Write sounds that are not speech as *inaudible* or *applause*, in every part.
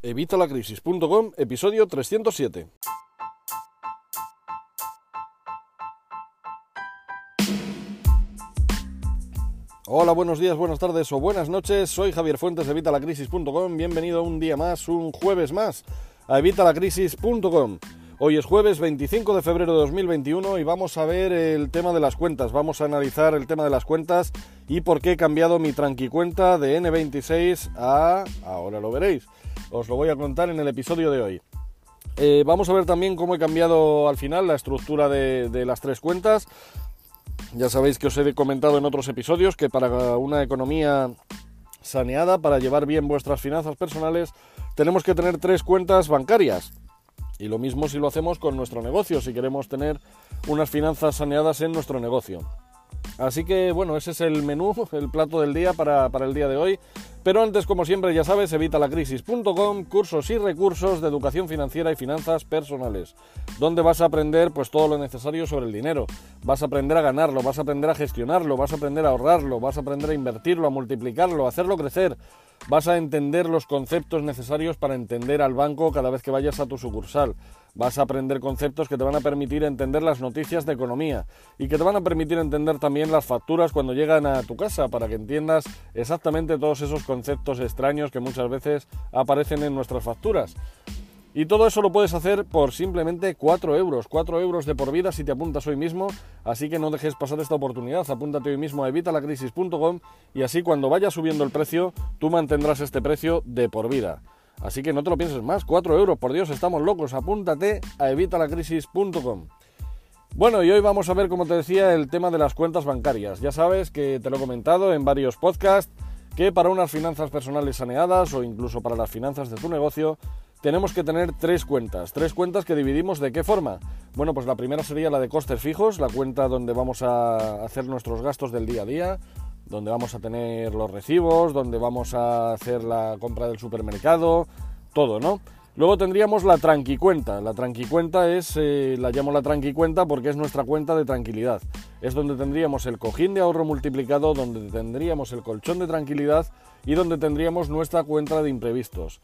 Evitalacrisis.com, episodio 307. Hola, buenos días, buenas tardes o buenas noches. Soy Javier Fuentes de Evitalacrisis.com. Bienvenido un día más, un jueves más a Evitalacrisis.com. Hoy es jueves 25 de febrero de 2021 y vamos a ver el tema de las cuentas. Vamos a analizar el tema de las cuentas y por qué he cambiado mi tranquicuenta de N26 a... ahora lo veréis. Os lo voy a contar en el episodio de hoy. Eh, vamos a ver también cómo he cambiado al final la estructura de las tres cuentas. Ya sabéis que os he comentado en otros episodios que para una economía saneada, para llevar bien vuestras finanzas personales, tenemos que tener tres cuentas bancarias. Y lo mismo si lo hacemos con nuestro negocio, si queremos tener unas finanzas saneadas en nuestro negocio. Así que bueno, ese es el menú, el plato del día para, para el día de hoy. Pero antes, como siempre, ya sabes, evitalacrisis.com, cursos y recursos de educación financiera y finanzas personales, donde vas a aprender pues todo lo necesario sobre el dinero. Vas a aprender a ganarlo, vas a aprender a gestionarlo, vas a aprender a ahorrarlo, vas a aprender a invertirlo, a multiplicarlo, a hacerlo crecer. Vas a entender los conceptos necesarios para entender al banco cada vez que vayas a tu sucursal. Vas a aprender conceptos que te van a permitir entender las noticias de economía y que te van a permitir entender también las facturas cuando llegan a tu casa para que entiendas exactamente todos esos conceptos extraños que muchas veces aparecen en nuestras facturas. Y todo eso lo puedes hacer por simplemente 4 euros. 4 euros de por vida si te apuntas hoy mismo. Así que no dejes pasar esta oportunidad. Apúntate hoy mismo a evitalacrisis.com y así cuando vaya subiendo el precio, tú mantendrás este precio de por vida. Así que no te lo pienses más. 4 euros, por Dios, estamos locos. Apúntate a evitalacrisis.com. Bueno, y hoy vamos a ver, como te decía, el tema de las cuentas bancarias. Ya sabes que te lo he comentado en varios podcasts que para unas finanzas personales saneadas o incluso para las finanzas de tu negocio tenemos que tener tres cuentas. Tres cuentas que dividimos de qué forma. Bueno, pues la primera sería la de costes fijos, la cuenta donde vamos a hacer nuestros gastos del día a día, donde vamos a tener los recibos, donde vamos a hacer la compra del supermercado, todo, ¿no? Luego tendríamos la tranquicuenta. La tranquicuenta es, eh, la llamo la tranquicuenta porque es nuestra cuenta de tranquilidad. Es donde tendríamos el cojín de ahorro multiplicado, donde tendríamos el colchón de tranquilidad y donde tendríamos nuestra cuenta de imprevistos.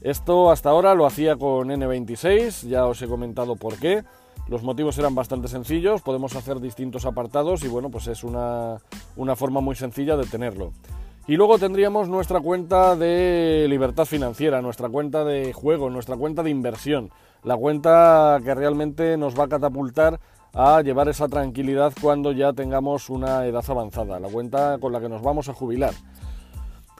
Esto hasta ahora lo hacía con N26, ya os he comentado por qué. Los motivos eran bastante sencillos, podemos hacer distintos apartados y bueno, pues es una, una forma muy sencilla de tenerlo. Y luego tendríamos nuestra cuenta de libertad financiera, nuestra cuenta de juego, nuestra cuenta de inversión, la cuenta que realmente nos va a catapultar a llevar esa tranquilidad cuando ya tengamos una edad avanzada, la cuenta con la que nos vamos a jubilar.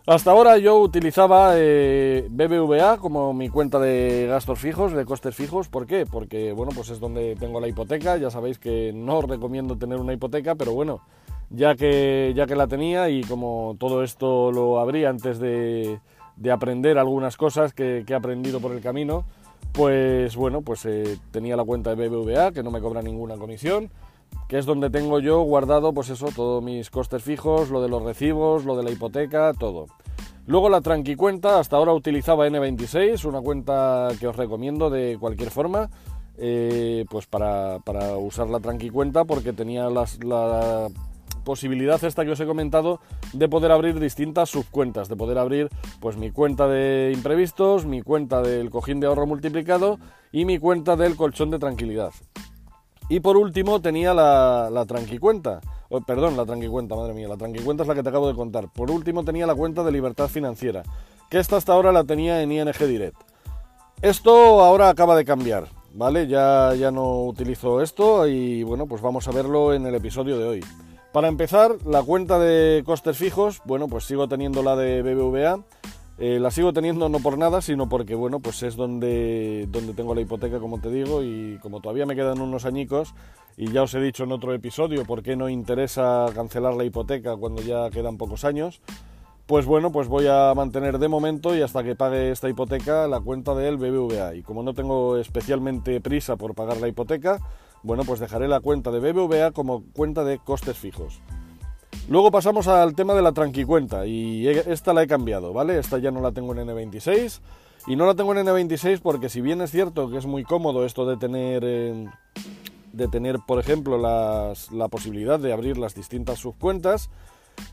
Hasta ahora yo utilizaba eh, BBVA como mi cuenta de gastos fijos, de costes fijos. ¿Por qué? Porque bueno, pues es donde tengo la hipoteca. Ya sabéis que no os recomiendo tener una hipoteca, pero bueno, ya que, ya que la tenía y como todo esto lo abrí antes de, aprender algunas cosas que, he aprendido por el camino, pues bueno, pues eh, tenía la cuenta de BBVA que no me cobra ninguna comisión que es donde tengo yo guardado, pues eso, todos mis costes fijos, lo de los recibos, lo de la hipoteca, todo. Luego la tranquicuenta, hasta ahora utilizaba N26, una cuenta que os recomiendo de cualquier forma, eh, pues para, usar la tranquicuenta porque tenía la posibilidad esta que os he comentado de poder abrir distintas subcuentas, de poder abrir pues mi cuenta de imprevistos, mi cuenta del cojín de ahorro multiplicado y mi cuenta del colchón de tranquilidad. Y por último tenía la, la tranquicuenta. perdón, la tranquicuenta, madre mía. La tranquicuenta es la que te acabo de contar. Por último tenía la cuenta de libertad financiera, que esta hasta ahora la tenía en ING Direct. Esto ahora acaba de cambiar, ¿vale? Ya, ya no utilizo esto y bueno, pues vamos a verlo en el episodio de hoy. Para empezar, la cuenta de costes fijos, bueno, pues sigo teniendo la de BBVA eh, la sigo teniendo no por nada, sino porque bueno, pues es donde, donde tengo la hipoteca, como te digo, y como todavía me quedan unos añicos, y ya os he dicho en otro episodio por qué no interesa cancelar la hipoteca cuando ya quedan pocos años, pues bueno, pues voy a mantener de momento y hasta que pague esta hipoteca la cuenta del BBVA. Y como no tengo especialmente prisa por pagar la hipoteca, bueno, pues dejaré la cuenta de BBVA como cuenta de costes fijos. Luego pasamos al tema de la tranquicuenta y esta la he cambiado, ¿vale? Esta ya no la tengo en N26 y no la tengo en N26 porque si bien es cierto que es muy cómodo esto de tener, eh, de tener por ejemplo, la posibilidad de abrir las distintas subcuentas,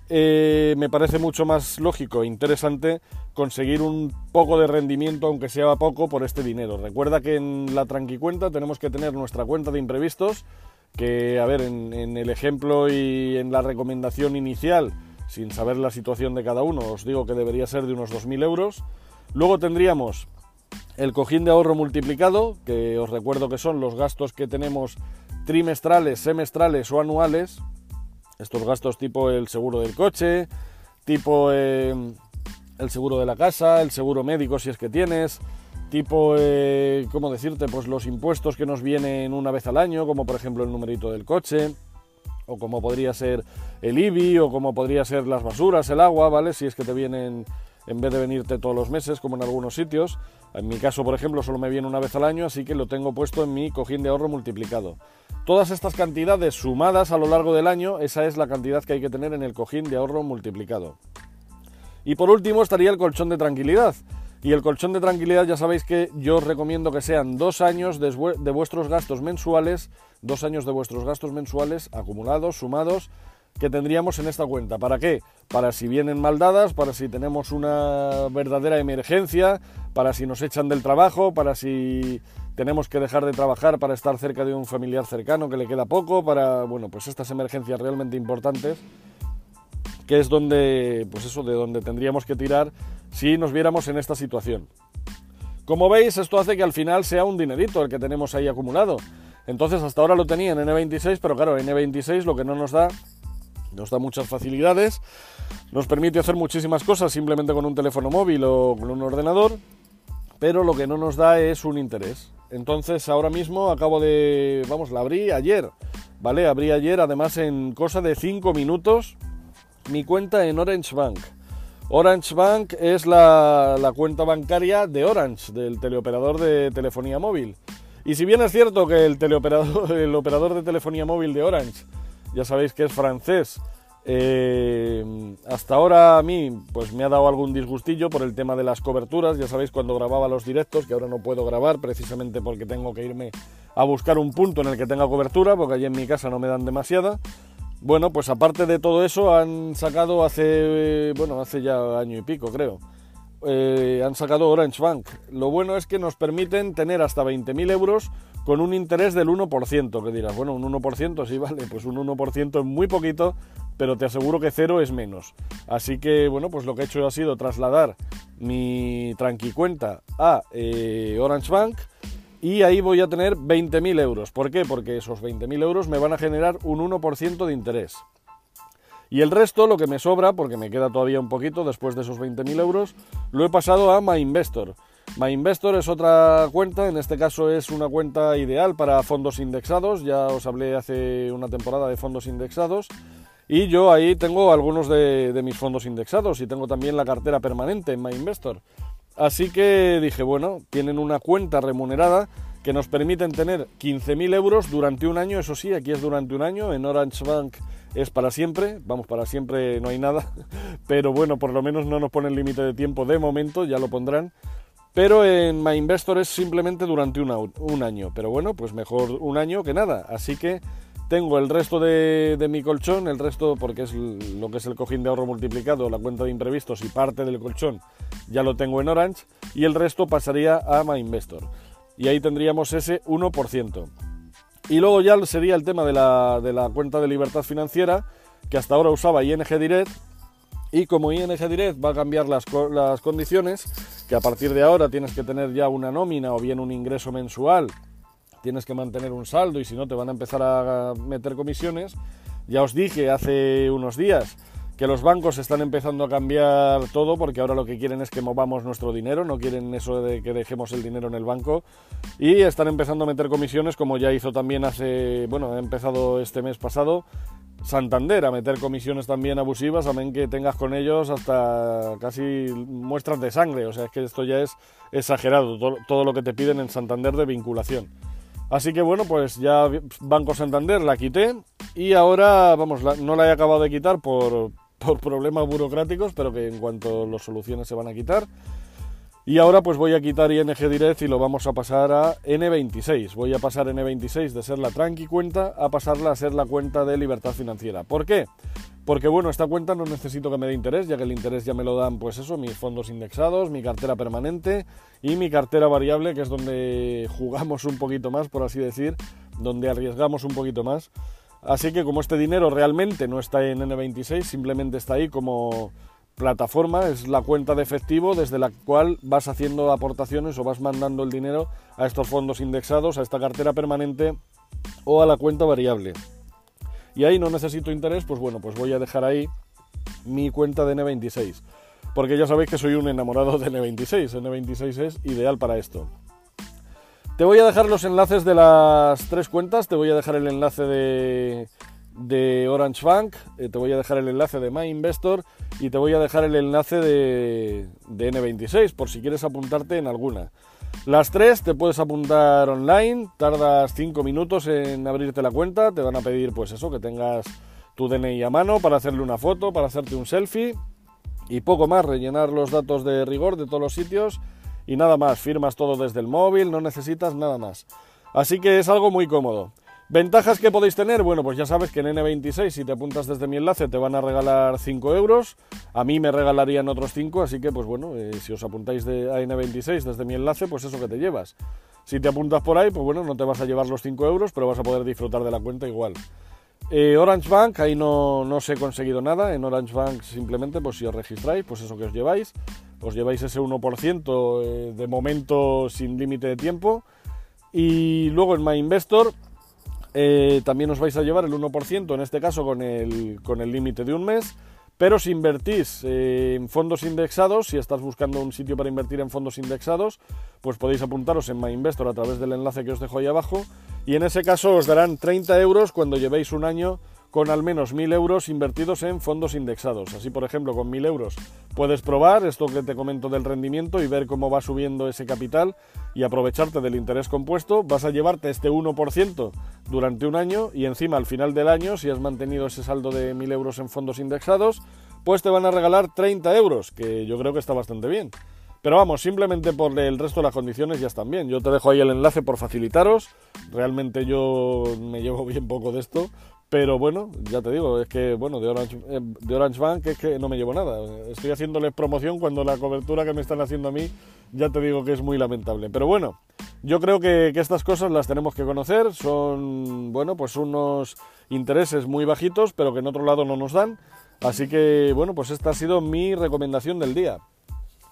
eh, me parece mucho más lógico e interesante conseguir un poco de rendimiento, aunque sea poco, por este dinero. Recuerda que en la Tranquicuenta tenemos que tener nuestra cuenta de imprevistos, que, a ver, en, el ejemplo y en la recomendación inicial, sin saber la situación de cada uno, os digo que debería ser de unos 2.000 euros. Luego tendríamos el cojín de ahorro multiplicado, que os recuerdo que son los gastos que tenemos trimestrales, semestrales o anuales, estos gastos tipo el seguro del coche, tipo eh, el seguro de la casa, el seguro médico si es que tienes, tipo, eh, ¿cómo decirte? Pues los impuestos que nos vienen una vez al año, como por ejemplo el numerito del coche, o como podría ser el IBI, o como podría ser las basuras, el agua, ¿vale? Si es que te vienen en vez de venirte todos los meses, como en algunos sitios. En mi caso, por ejemplo, solo me viene una vez al año, así que lo tengo puesto en mi cojín de ahorro multiplicado. Todas estas cantidades sumadas a lo largo del año, esa es la cantidad que hay que tener en el cojín de ahorro multiplicado. Y por último estaría el colchón de tranquilidad. Y el colchón de tranquilidad ya sabéis que yo os recomiendo que sean dos años de, vuestros gastos mensuales, dos años de vuestros gastos mensuales acumulados, sumados, que tendríamos en esta cuenta. ¿Para qué? Para si vienen mal dadas, para si tenemos una verdadera emergencia, para si nos echan del trabajo, para si tenemos que dejar de trabajar para estar cerca de un familiar cercano que le queda poco, para, bueno, pues estas emergencias realmente importantes, que es donde, pues eso, de donde tendríamos que tirar si nos viéramos en esta situación. Como veis, esto hace que al final sea un dinerito el que tenemos ahí acumulado. Entonces, hasta ahora lo tenía en N26, pero claro, N26 lo que no nos da nos da muchas facilidades, nos permite hacer muchísimas cosas simplemente con un teléfono móvil o con un ordenador, pero lo que no nos da es un interés. Entonces ahora mismo acabo de, vamos, la abrí ayer, ¿vale? Abrí ayer además en cosa de 5 minutos mi cuenta en Orange Bank. Orange Bank es la, la, cuenta bancaria de Orange, del teleoperador de telefonía móvil. Y si bien es cierto que el teleoperador, *laughs* el operador de telefonía móvil de Orange ya sabéis que es francés. Eh, hasta ahora a mí pues me ha dado algún disgustillo por el tema de las coberturas, ya sabéis cuando grababa los directos que ahora no puedo grabar precisamente porque tengo que irme a buscar un punto en el que tenga cobertura porque allí en mi casa no me dan demasiada. Bueno, pues aparte de todo eso han sacado hace, bueno, hace ya año y pico creo, eh, han sacado Orange Bank. Lo bueno es que nos permiten tener hasta 20.000 euros con un interés del 1%, que dirás, bueno, un 1% sí *laughs* vale, pues un 1% es muy poquito, pero te aseguro que cero es menos. Así que, bueno, pues lo que he hecho ha sido trasladar mi tranqui cuenta a eh, Orange Bank y ahí voy a tener 20.000 euros. ¿Por qué? Porque esos 20.000 euros me van a generar un 1% de interés. Y el resto, lo que me sobra, porque me queda todavía un poquito después de esos 20.000 euros, lo he pasado a MyInvestor. MyInvestor es otra cuenta, en este caso es una cuenta ideal para fondos indexados, ya os hablé hace una temporada de fondos indexados y yo ahí tengo algunos de, mis fondos indexados y tengo también la cartera permanente en MyInvestor. Así que dije, bueno, tienen una cuenta remunerada que nos permiten tener 15.000 euros durante un año, eso sí, aquí es durante un año, en Orange Bank es para siempre, vamos, para siempre no hay nada, *laughs* pero bueno, por lo menos no nos ponen límite de tiempo de momento, ya lo pondrán. Pero en MyInvestor es simplemente durante un año. Pero bueno, pues mejor un año que nada. Así que tengo el resto de, mi colchón, el resto porque es lo que es el cojín de ahorro multiplicado, la cuenta de imprevistos y parte del colchón ya lo tengo en Orange y el resto pasaría a MyInvestor. Y ahí tendríamos ese 1%. Y luego ya sería el tema de la, de la cuenta de libertad financiera que hasta ahora usaba ING Direct y como ING Direct va a cambiar las, las condiciones, que a partir de ahora tienes que tener ya una nómina o bien un ingreso mensual, tienes que mantener un saldo y si no te van a empezar a meter comisiones. Ya os dije hace unos días que los bancos están empezando a cambiar todo porque ahora lo que quieren es que movamos nuestro dinero, no quieren eso de que dejemos el dinero en el banco y están empezando a meter comisiones como ya hizo también hace, bueno, ha empezado este mes pasado Santander a meter comisiones también abusivas, amén que tengas con ellos hasta casi muestras de sangre. O sea, es que esto ya es exagerado, todo, lo que te piden en Santander de vinculación. Así que bueno, pues ya Banco Santander la quité y ahora, vamos, no la he acabado de quitar por, por problemas burocráticos, pero que en cuanto las soluciones se van a quitar. Y ahora pues voy a quitar ING Direct y lo vamos a pasar a N26. Voy a pasar N26 de ser la tranqui cuenta a pasarla a ser la cuenta de libertad financiera. ¿Por qué? Porque bueno, esta cuenta no necesito que me dé interés, ya que el interés ya me lo dan pues eso, mis fondos indexados, mi cartera permanente y mi cartera variable, que es donde jugamos un poquito más, por así decir, donde arriesgamos un poquito más. Así que como este dinero realmente no está en N26, simplemente está ahí como plataforma, es la cuenta de efectivo desde la cual vas haciendo aportaciones o vas mandando el dinero a estos fondos indexados, a esta cartera permanente o a la cuenta variable. Y ahí no necesito interés, pues bueno, pues voy a dejar ahí mi cuenta de N26. Porque ya sabéis que soy un enamorado de N26. N26 es ideal para esto. Te voy a dejar los enlaces de las tres cuentas. Te voy a dejar el enlace de, de Orange Bank, eh, te voy a dejar el enlace de My Investor y te voy a dejar el enlace de, N26 por si quieres apuntarte en alguna. Las tres te puedes apuntar online, tardas 5 minutos en abrirte la cuenta, te van a pedir pues eso, que tengas tu DNI a mano para hacerle una foto, para hacerte un selfie y poco más, rellenar los datos de rigor de todos los sitios y nada más, firmas todo desde el móvil, no necesitas nada más. Así que es algo muy cómodo. ¿Ventajas que podéis tener? Bueno, pues ya sabes que en N26, si te apuntas desde mi enlace, te van a regalar 5 euros. A mí me regalarían otros 5, así que, pues bueno, eh, si os apuntáis de, a N26 desde mi enlace, pues eso que te llevas. Si te apuntas por ahí, pues bueno, no te vas a llevar los 5 euros, pero vas a poder disfrutar de la cuenta igual. Eh, Orange Bank, ahí no, no os he conseguido nada. En Orange Bank simplemente, pues si os registráis, pues eso que os lleváis. Os lleváis ese 1% eh, de momento sin límite de tiempo. Y luego en My Investor eh, también os vais a llevar el 1%, en este caso con el con límite de un mes. Pero si invertís eh, en fondos indexados, si estás buscando un sitio para invertir en fondos indexados, pues podéis apuntaros en MyInvestor a través del enlace que os dejo ahí abajo. Y en ese caso os darán 30 euros cuando llevéis un año con al menos 1.000 euros invertidos en fondos indexados. Así, por ejemplo, con 1.000 euros puedes probar esto que te comento del rendimiento y ver cómo va subiendo ese capital y aprovecharte del interés compuesto. Vas a llevarte este 1% durante un año y encima al final del año, si has mantenido ese saldo de 1.000 euros en fondos indexados, pues te van a regalar 30 euros, que yo creo que está bastante bien. Pero vamos, simplemente por el resto de las condiciones ya están bien. Yo te dejo ahí el enlace por facilitaros. Realmente yo me llevo bien poco de esto, pero bueno, ya te digo, es que bueno, de Orange, eh, de Orange Bank es que no me llevo nada. Estoy haciéndoles promoción cuando la cobertura que me están haciendo a mí, ya te digo que es muy lamentable. Pero bueno, yo creo que, que estas cosas las tenemos que conocer. Son, bueno, pues unos intereses muy bajitos, pero que en otro lado no nos dan. Así que, bueno, pues esta ha sido mi recomendación del día.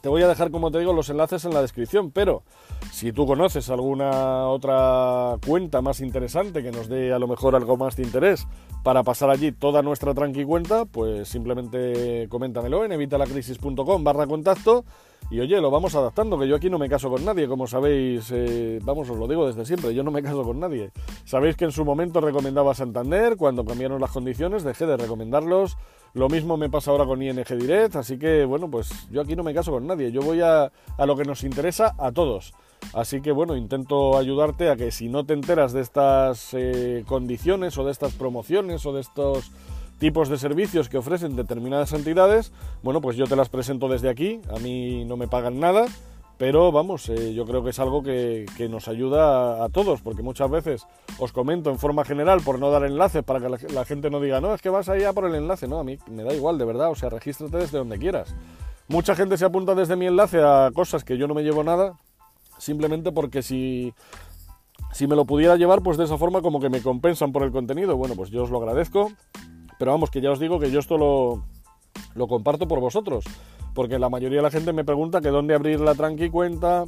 Te voy a dejar, como te digo, los enlaces en la descripción, pero si tú conoces alguna otra cuenta más interesante que nos dé a lo mejor algo más de interés para pasar allí toda nuestra tranqui cuenta, pues simplemente coméntamelo en evitalacrisis.com barra contacto y oye, lo vamos adaptando, que yo aquí no me caso con nadie, como sabéis, eh, vamos, os lo digo desde siempre, yo no me caso con nadie. Sabéis que en su momento recomendaba Santander, cuando cambiaron las condiciones dejé de recomendarlos, lo mismo me pasa ahora con ING Direct, así que bueno, pues yo aquí no me caso con nadie, yo voy a, a lo que nos interesa a todos. Así que bueno, intento ayudarte a que si no te enteras de estas eh, condiciones o de estas promociones o de estos tipos de servicios que ofrecen determinadas entidades, bueno, pues yo te las presento desde aquí, a mí no me pagan nada, pero vamos, eh, yo creo que es algo que, nos ayuda a, todos, porque muchas veces os comento en forma general por no dar enlaces para que la, la, gente no diga, no, es que vas allá por el enlace, no, a mí me da igual, de verdad, o sea, regístrate desde donde quieras. Mucha gente se apunta desde mi enlace a cosas que yo no me llevo nada, simplemente porque si, si me lo pudiera llevar, pues de esa forma como que me compensan por el contenido, bueno, pues yo os lo agradezco, pero vamos, que ya os digo que yo esto lo, lo comparto por vosotros, porque la mayoría de la gente me pregunta que dónde abrir la tranqui cuenta,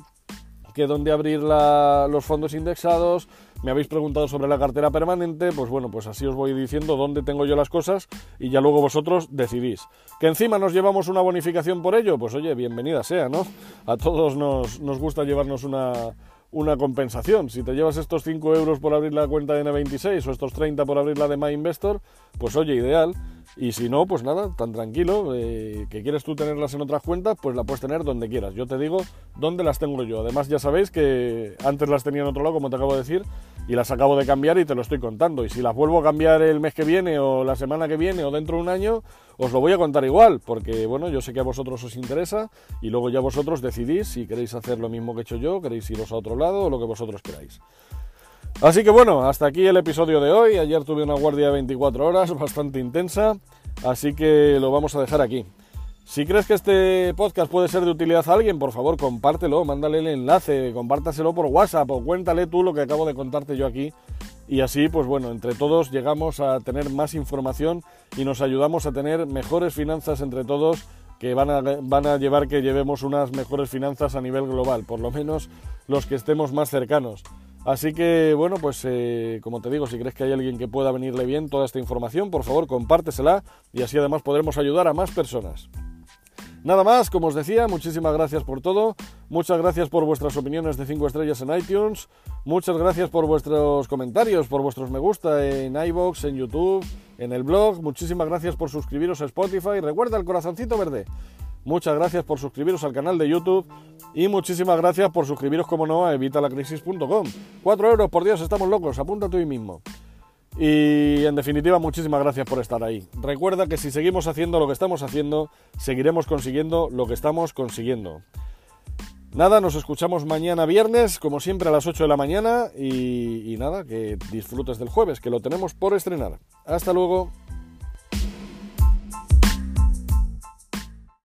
que dónde abrir los fondos indexados, me habéis preguntado sobre la cartera permanente, pues bueno, pues así os voy diciendo dónde tengo yo las cosas y ya luego vosotros decidís. Que encima nos llevamos una bonificación por ello, pues oye, bienvenida sea, ¿no? A todos nos, nos gusta llevarnos una, una compensación. Si te llevas estos 5 euros por abrir la cuenta de N26 o estos 30 por abrir la de MyInvestor, pues oye, ideal. Y si no, pues nada, tan tranquilo, eh, que quieres tú tenerlas en otras cuentas, pues la puedes tener donde quieras. Yo te digo dónde las tengo yo. Además, ya sabéis que antes las tenía en otro lado, como te acabo de decir, y las acabo de cambiar y te lo estoy contando. Y si las vuelvo a cambiar el mes que viene o la semana que viene o dentro de un año, os lo voy a contar igual, porque bueno, yo sé que a vosotros os interesa y luego ya vosotros decidís si queréis hacer lo mismo que he hecho yo, queréis iros a otro lado o lo que vosotros queráis. Así que bueno, hasta aquí el episodio de hoy. Ayer tuve una guardia de 24 horas *laughs* bastante intensa, así que lo vamos a dejar aquí. Si crees que este podcast puede ser de utilidad a alguien, por favor compártelo, mándale el enlace, compártaselo por WhatsApp o cuéntale tú lo que acabo de contarte yo aquí. Y así, pues bueno, entre todos llegamos a tener más información y nos ayudamos a tener mejores finanzas entre todos que van a, van a llevar que llevemos unas mejores finanzas a nivel global, por lo menos los que estemos más cercanos. Así que, bueno, pues eh, como te digo, si crees que hay alguien que pueda venirle bien toda esta información, por favor compártesela y así además podremos ayudar a más personas. Nada más, como os decía, muchísimas gracias por todo. Muchas gracias por vuestras opiniones de 5 estrellas en iTunes. Muchas gracias por vuestros comentarios, por vuestros me gusta en iBox, en YouTube, en el blog. Muchísimas gracias por suscribiros a Spotify. Recuerda el corazoncito verde. Muchas gracias por suscribiros al canal de YouTube y muchísimas gracias por suscribiros, como no, a evitalacrisis.com. 4 euros por Dios, estamos locos, apunta tú mismo. Y en definitiva, muchísimas gracias por estar ahí. Recuerda que si seguimos haciendo lo que estamos haciendo, seguiremos consiguiendo lo que estamos consiguiendo. Nada, nos escuchamos mañana viernes, como siempre a las 8 de la mañana. Y, y nada, que disfrutes del jueves, que lo tenemos por estrenar. Hasta luego.